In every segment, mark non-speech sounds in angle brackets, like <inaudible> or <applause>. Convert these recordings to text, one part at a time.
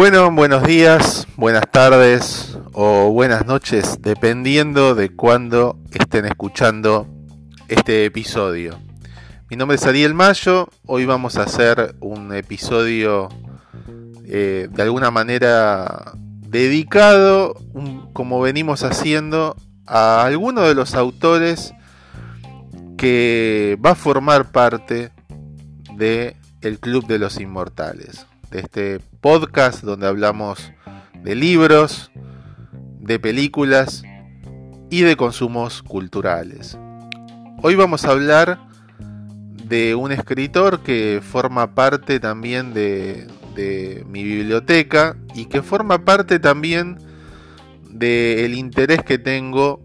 Bueno, buenos días, buenas tardes o buenas noches, dependiendo de cuándo estén escuchando este episodio. Mi nombre es Ariel Mayo, hoy vamos a hacer un episodio eh, de alguna manera dedicado, como venimos haciendo, a alguno de los autores que va a formar parte de el Club de los Inmortales, de este podcast donde hablamos de libros, de películas y de consumos culturales. Hoy vamos a hablar de un escritor que forma parte también de, mi biblioteca y que forma parte también del interés que tengo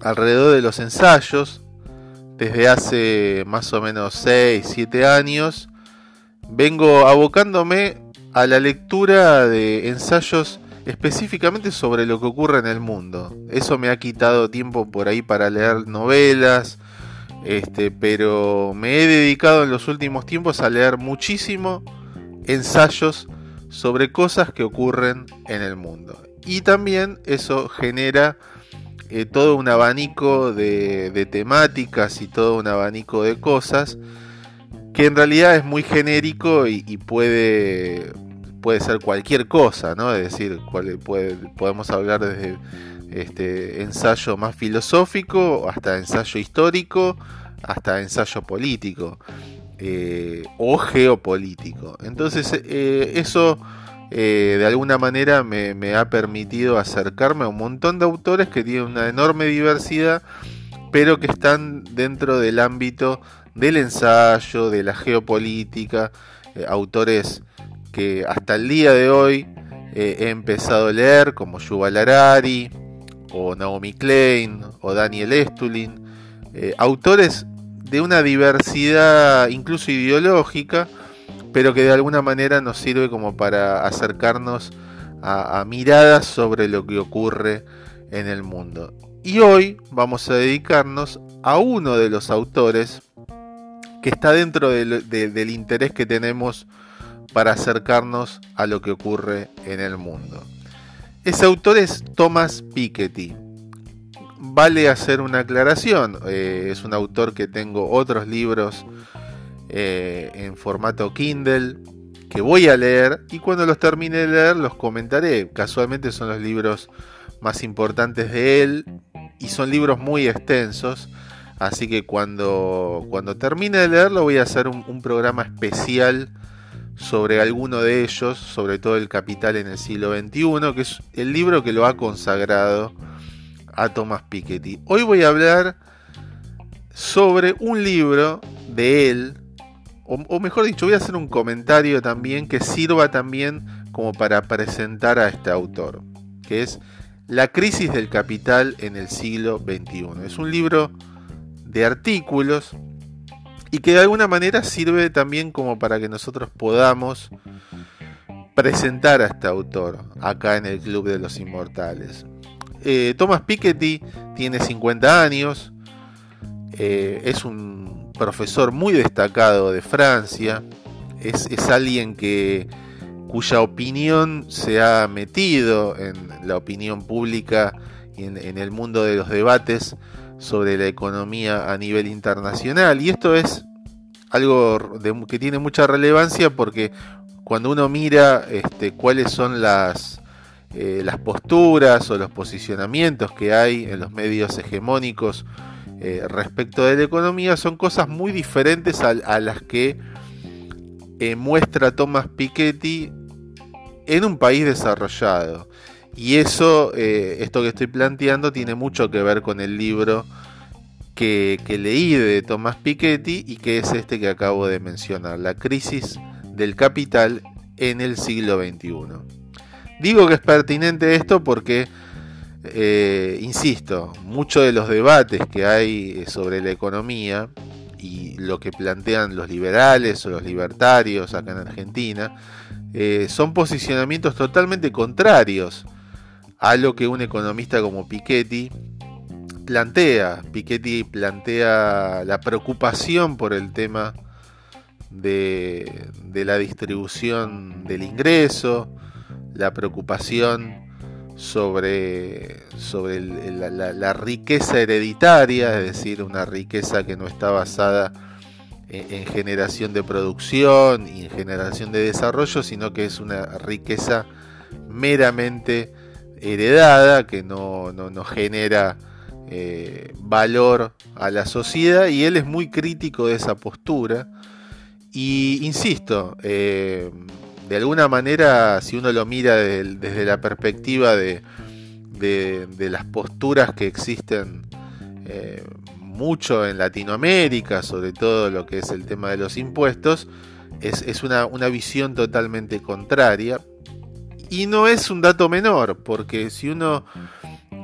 alrededor de los ensayos desde hace más o menos 6, 7 años, vengo abocándome a la lectura de ensayos específicamente sobre lo que ocurre en el mundo. Eso me ha quitado tiempo por ahí para leer novelas, este, pero me he dedicado en los últimos tiempos a leer muchísimo ensayos sobre cosas que ocurren en el mundo. Y también eso genera eh, todo un abanico de, temáticas y todo un abanico de cosas que en realidad es muy genérico y, puede, puede ser cualquier cosa, ¿no? Es decir, podemos hablar desde este ensayo más filosófico hasta ensayo histórico, hasta ensayo político eh, o geopolítico. Entonces, eh, eso eh, de alguna manera me, ha permitido acercarme a un montón de autores que tienen una enorme diversidad, pero que están dentro del ámbito del ensayo, de la geopolítica, eh, autores que hasta el día de hoy eh, he empezado a leer, como Yuval Harari, o Naomi Klein, o Daniel Estulin, autores de una diversidad incluso ideológica, pero que de alguna manera nos sirve como para acercarnos a, miradas sobre lo que ocurre en el mundo. Y hoy vamos a dedicarnos a uno de los autores que está dentro del interés que tenemos para acercarnos a lo que ocurre en el mundo. Ese autor es Thomas Piketty. Vale hacer una aclaración, eh, es un autor que tengo otros libros eh, en formato Kindle que voy a leer y cuando los termine de leer los comentaré. Casualmente son los libros más importantes de él y son libros muy extensos. Así que cuando, cuando termine de leerlo voy a hacer un, programa especial sobre alguno de ellos, sobre todo el Capital en el siglo XXI, que es el libro que lo ha consagrado a Thomas Piketty. Hoy voy a hablar sobre un libro de él o, mejor dicho, voy a hacer un comentario también que sirva también como para presentar a este autor, que es La crisis del capital en el siglo XXI. Es un libro de artículos y que de alguna manera sirve también como para que nosotros podamos presentar a este autor acá en el Club de los Inmortales. Eh, Thomas Piketty tiene 50 años, eh, es un profesor muy destacado de Francia, es, alguien que cuya opinión se ha metido en la opinión pública y en, el mundo de los debates sobre la economía a nivel internacional. Y esto es algo que tiene mucha relevancia porque cuando uno mira este, cuáles son las, eh, las posturas o los posicionamientos que hay en los medios hegemónicos eh, respecto de la economía son cosas muy diferentes a, las que eh, muestra Thomas Piketty en un país desarrollado. Y eso, eh, esto que estoy planteando, tiene mucho que ver con el libro que, leí de Thomas Piketty y que es este que acabo de mencionar, La crisis del capital en el siglo XXI. Digo que es pertinente esto porque eh, insisto, muchos de los debates que hay eh, sobre la economía y lo que plantean los liberales o los libertarios acá en Argentina son posicionamientos totalmente contrarios a lo que un economista como Piketty plantea. Piketty plantea la preocupación por el tema de, la distribución del ingreso, la preocupación sobre, sobre la, riqueza hereditaria, es decir, una riqueza que no está basada en, generación de producción y en generación de desarrollo, sino que es una riqueza meramente heredada, que no, genera eh, valor a la sociedad, y él es muy crítico de esa postura. Y insisto, eh, de alguna manera, si uno lo mira desde la perspectiva de, las posturas que existen eh, mucho en Latinoamérica, sobre todo lo que es el tema de los impuestos, es, una, visión totalmente contraria. Y no es un dato menor, porque si uno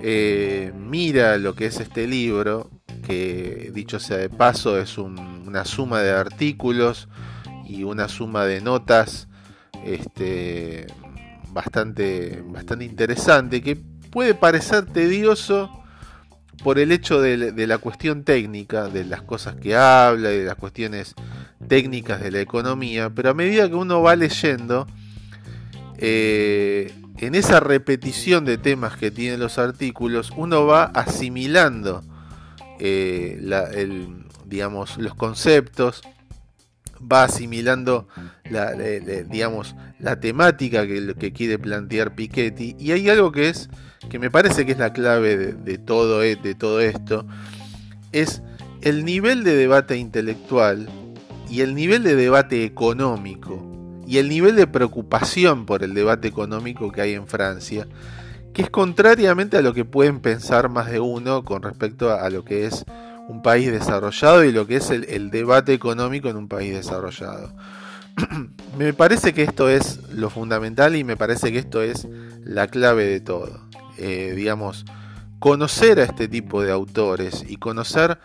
eh, mira lo que es este libro, que dicho sea de paso es una suma de artículos y una suma de notas este, bastante, bastante interesante, que puede parecer tedioso por el hecho de, la cuestión técnica, de las cosas que habla, y de las cuestiones técnicas de la economía, pero a medida que uno va leyendo, eh, en esa repetición de temas que tienen los artículos, uno va asimilando eh, digamos, los conceptos, va asimilando la, digamos, la temática que, quiere plantear Piketty. Y hay algo que es, que me parece que es la clave de, todo, e, de todo esto, es el nivel de debate intelectual y el nivel de debate económico y el nivel de preocupación por el debate económico que hay en Francia, que es contrariamente a lo que pueden pensar más de uno con respecto a lo que es un país desarrollado y lo que es el, debate económico en un país desarrollado. <clears throat> me parece que esto es lo fundamental y me parece que esto es la clave de todo. Eh, digamos, conocer a este tipo de autores y conocer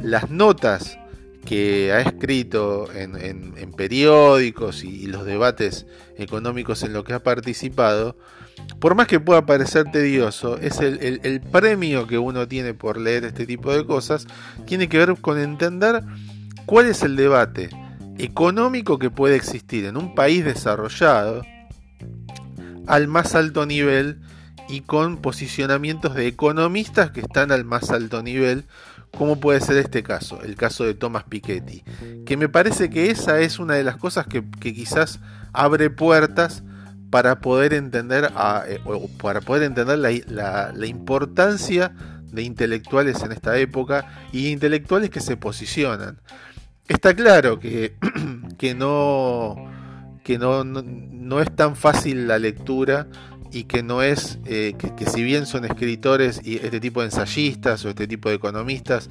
las notas que ha escrito en, periódicos y, los debates económicos en los que ha participado, por más que pueda parecer tedioso, es el, premio que uno tiene por leer este tipo de cosas, tiene que ver con entender cuál es el debate económico que puede existir en un país desarrollado al más alto nivel y con posicionamientos de economistas que están al más alto nivel, como puede ser este caso, el caso de Thomas Piketty, que me parece que esa es una de las cosas que, quizás abre puertas para poder entender, eh, para poder entender la, importancia de intelectuales en esta época y intelectuales que se posicionan. Está claro que, <clears throat> que, no, que no, no, es tan fácil la lectura y que no es eh, que, si bien son escritores y este tipo de ensayistas o este tipo de economistas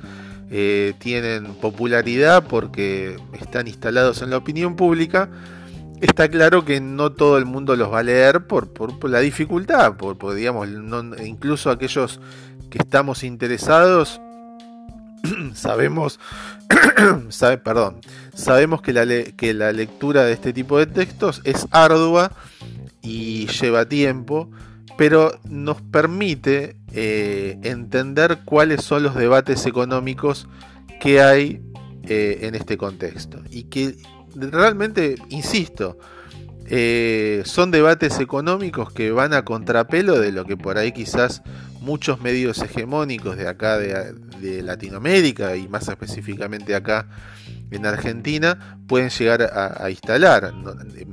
eh, tienen popularidad porque están instalados en la opinión pública, está claro que no todo el mundo los va a leer por, la dificultad, por, digamos, incluso aquellos que estamos interesados <clears throat> sabemos, <clears throat> sabe, perdón, sabemos que la, que la lectura de este tipo de textos es ardua y lleva tiempo, pero nos permite eh, entender cuáles son los debates económicos que hay eh, en este contexto. Y que realmente, insisto, eh, son debates económicos que van a contrapelo de lo que por ahí quizás muchos medios hegemónicos de acá de, Latinoamérica y más específicamente acá en Argentina pueden llegar a, instalar.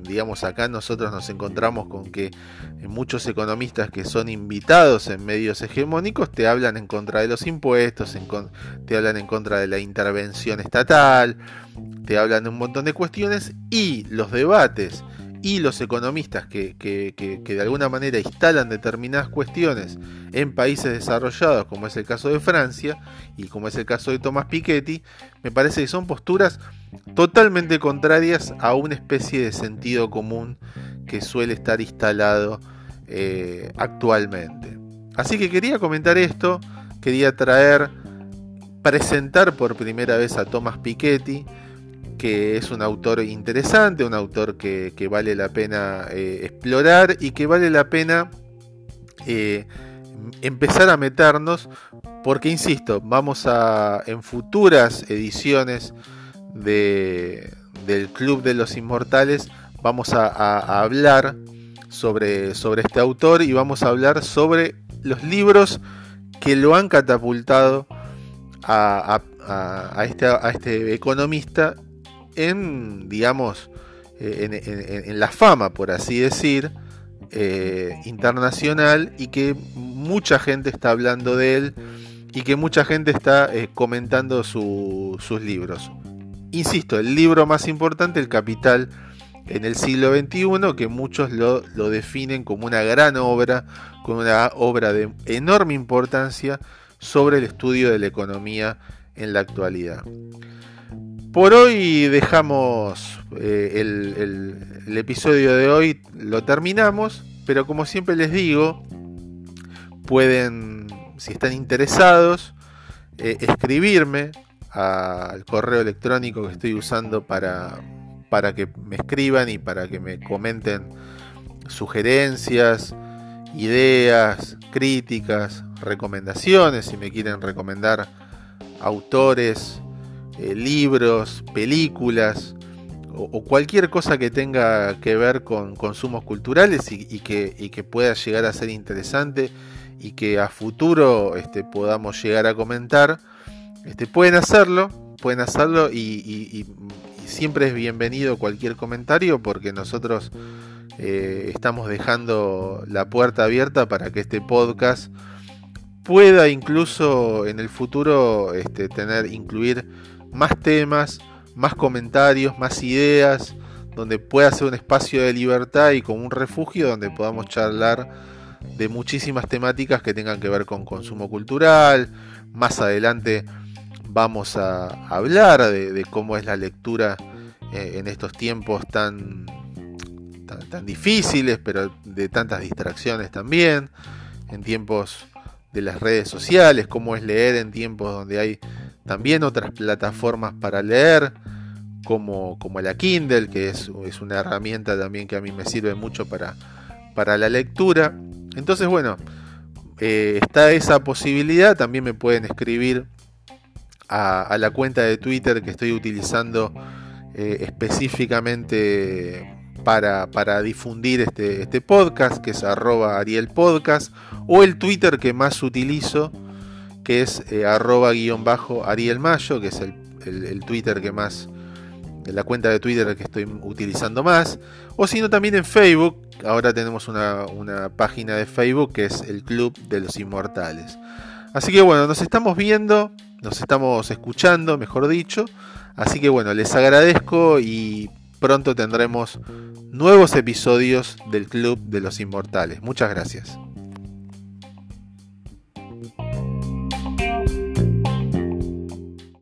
digamos, acá nosotros nos encontramos con que muchos economistas que son invitados en medios hegemónicos te hablan en contra de los impuestos, te hablan en contra de la intervención estatal, te hablan de un montón de cuestiones y los debates y los economistas que, de alguna manera instalan determinadas cuestiones en países desarrollados, como es el caso de Francia y como es el caso de Thomas Piketty, me parece que son posturas totalmente contrarias a una especie de sentido común que suele estar instalado eh, actualmente. Así que quería comentar esto, quería traer, presentar por primera vez a Thomas Piketty, que es un autor interesante, un autor que, vale la pena eh, explorar y que vale la pena eh, empezar a meternos, porque insisto, vamos a en futuras ediciones de, del Club de los Inmortales, vamos a, hablar sobre, sobre este autor y vamos a hablar sobre los libros que lo han catapultado a, este, a este, economista en, digamos, eh, en, la fama, por así decir, eh, internacional y que mucha gente está hablando de él y que mucha gente está eh, comentando sus libros. Insisto, el libro más importante, El Capital en el siglo XXI, que muchos lo, lo definen como una gran obra, como una obra de enorme importancia sobre el estudio de la economía en la actualidad. Por hoy dejamos eh, el, episodio de hoy, lo terminamos, pero como siempre les digo, pueden, si están interesados, eh, escribirme al correo electrónico que estoy usando para, para que me escriban y para que me comenten sugerencias, ideas, críticas, recomendaciones, si me quieren recomendar autores, eh, libros, películas o, cualquier cosa que tenga que ver con consumos culturales y, que, pueda llegar a ser interesante y que a futuro este, podamos llegar a comentar, este, pueden hacerlo, pueden hacerlo y, siempre es bienvenido cualquier comentario porque nosotros eh, estamos dejando la puerta abierta para que este podcast pueda incluso en el futuro este, tener, incluir más temas, más comentarios, más ideas, donde pueda ser un espacio de libertad y como un refugio donde podamos charlar de muchísimas temáticas que tengan que ver con consumo cultural. Más adelante vamos a hablar de, cómo es la lectura eh, en estos tiempos tan, tan difíciles, pero de tantas distracciones también, en tiempos de las redes sociales, cómo es leer en tiempos donde hay también otras plataformas para leer, como, como la Kindle, que es, es, una herramienta también que a mí me sirve mucho para, para la lectura. Entonces, bueno, eh, está esa posibilidad, también me pueden escribir a, la cuenta de Twitter que estoy utilizando eh, específicamente para, difundir este, este, podcast, que es arroba Ariel Podcast, o el Twitter que más utilizo, que es eh, arroba guion bajo Ariel Mayo, que es el, Twitter que más, la cuenta de Twitter que estoy utilizando más, o sino también en Facebook, ahora tenemos una, una página de Facebook que es el Club de los Inmortales. Así que bueno, nos estamos viendo, nos estamos escuchando, mejor dicho. Así que bueno, les agradezco y pronto tendremos nuevos episodios del Club de los Inmortales. Muchas gracias.